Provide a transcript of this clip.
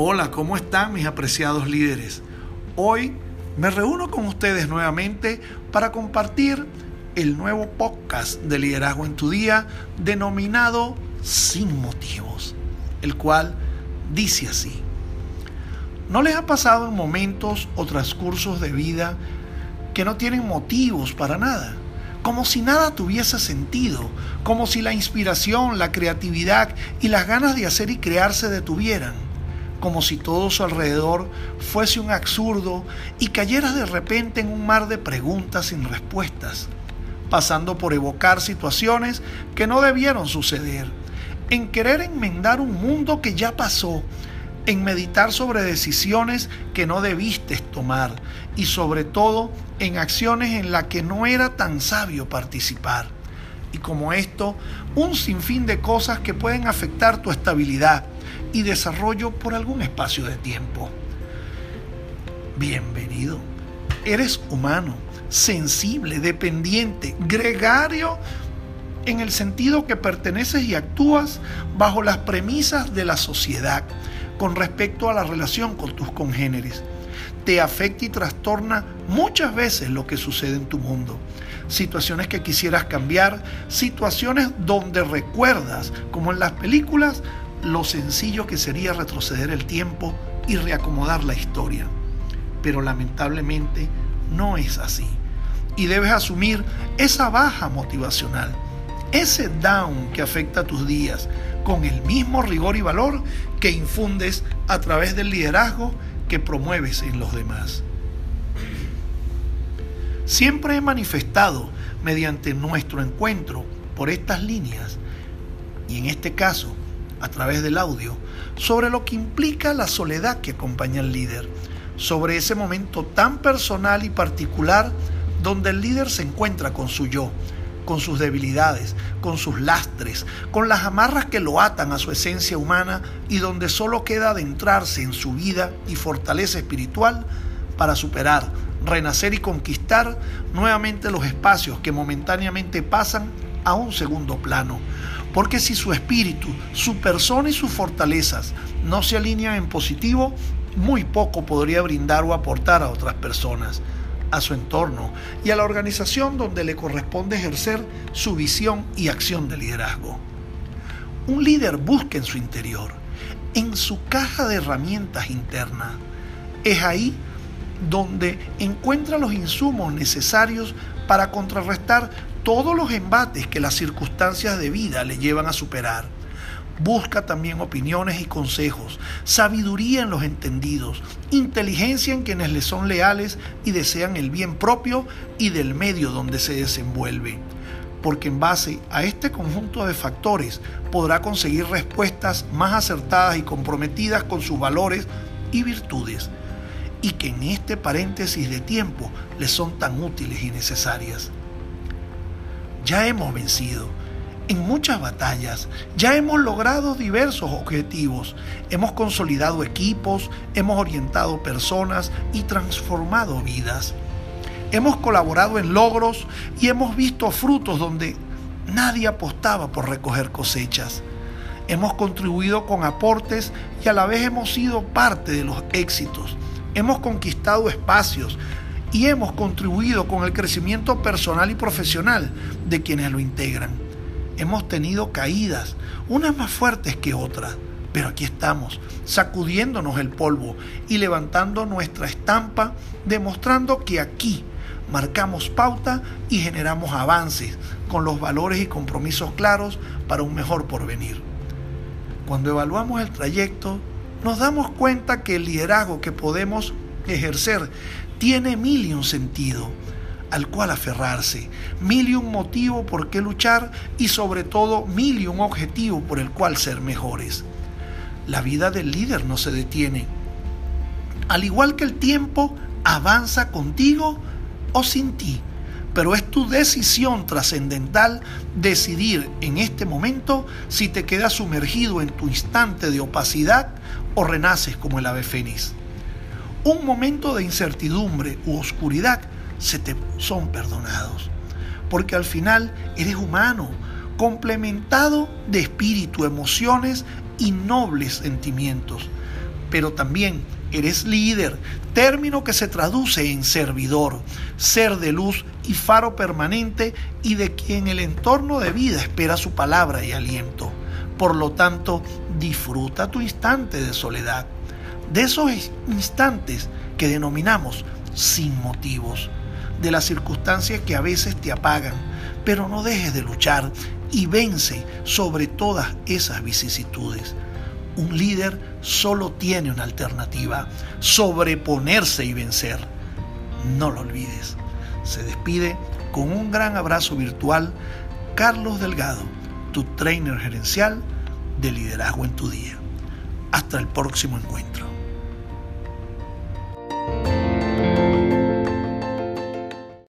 Hola, ¿cómo están mis apreciados líderes? Hoy me reúno con ustedes nuevamente para compartir el nuevo podcast de Liderazgo en tu Día denominado Sin Motivos, el cual dice así. ¿No les ha pasado en momentos o transcursos de vida que no tienen motivos para nada? Como si nada tuviese sentido, como si la inspiración, la creatividad y las ganas de hacer y crear se detuvieran como si todo su alrededor fuese un absurdo y cayeras de repente en un mar de preguntas sin respuestas, pasando por evocar situaciones que no debieron suceder, en querer enmendar un mundo que ya pasó, en meditar sobre decisiones que no debiste tomar y sobre todo en acciones en las que no era tan sabio participar. Y como esto, un sinfín de cosas que pueden afectar tu estabilidad, y desarrollo por algún espacio de tiempo. Bienvenido. Eres humano, sensible, dependiente, gregario en el sentido que perteneces y actúas bajo las premisas de la sociedad con respecto a la relación con tus congéneres. Te afecta y trastorna muchas veces lo que sucede en tu mundo. Situaciones que quisieras cambiar, situaciones donde recuerdas, como en las películas, lo sencillo que sería retroceder el tiempo y reacomodar la historia. Pero lamentablemente no es así. Y debes asumir esa baja motivacional, ese down que afecta a tus días, con el mismo rigor y valor que infundes a través del liderazgo que promueves en los demás. Siempre he manifestado mediante nuestro encuentro por estas líneas, y en este caso a través del audio sobre lo que implica la soledad que acompaña al líder, sobre ese momento tan personal y particular donde el líder se encuentra con su yo, con sus debilidades, con sus lastres, con las amarras que lo atan a su esencia humana y donde solo queda adentrarse en su vida y fortaleza espiritual para superar, renacer y conquistar nuevamente los espacios que momentáneamente pasan a un segundo plano, porque si su espíritu, su persona y sus fortalezas no se alinean en positivo, muy poco podría brindar o aportar a otras personas, a su entorno y a la organización donde le corresponde ejercer su visión y acción de liderazgo. Un líder busca en su interior, en su caja de herramientas interna. Es ahí donde encuentra los insumos necesarios para contrarrestar todos los embates que las circunstancias de vida le llevan a superar. Busca también opiniones y consejos, sabiduría en los entendidos, inteligencia en quienes le son leales y desean el bien propio y del medio donde se desenvuelve. Porque en base a este conjunto de factores podrá conseguir respuestas más acertadas y comprometidas con sus valores y virtudes, y que en este paréntesis de tiempo le son tan útiles y necesarias ya hemos vencido en muchas batallas, ya hemos logrado diversos objetivos, hemos consolidado equipos, hemos orientado personas y transformado vidas. Hemos colaborado en logros y hemos visto frutos donde nadie apostaba por recoger cosechas. Hemos contribuido con aportes y a la vez hemos sido parte de los éxitos. Hemos conquistado espacios, y hemos contribuido con el crecimiento personal y profesional de quienes lo integran. Hemos tenido caídas, unas más fuertes que otras, pero aquí estamos, sacudiéndonos el polvo y levantando nuestra estampa, demostrando que aquí marcamos pauta y generamos avances con los valores y compromisos claros para un mejor porvenir. Cuando evaluamos el trayecto, nos damos cuenta que el liderazgo que podemos ejercer tiene mil y un sentido al cual aferrarse, mil y un motivo por qué luchar y sobre todo mil y un objetivo por el cual ser mejores. La vida del líder no se detiene. Al igual que el tiempo, avanza contigo o sin ti, pero es tu decisión trascendental decidir en este momento si te quedas sumergido en tu instante de opacidad o renaces como el ave fénix un momento de incertidumbre u oscuridad se te son perdonados. Porque al final eres humano, complementado de espíritu, emociones y nobles sentimientos. pero también eres líder, término que se traduce en servidor, ser de luz y faro permanente y de quien el entorno de vida espera su palabra y aliento. Por lo tanto, disfruta tu instante de soledad, de esos instantes que denominamos sin motivos, de las circunstancias que a veces te apagan, pero no dejes de luchar y vence sobre todas esas vicisitudes. Un líder solo tiene una alternativa, sobreponerse y vencer. No lo olvides. Se despide con un gran abrazo virtual Carlos Delgado, tu trainer gerencial de liderazgo en tu día. Hasta el próximo encuentro.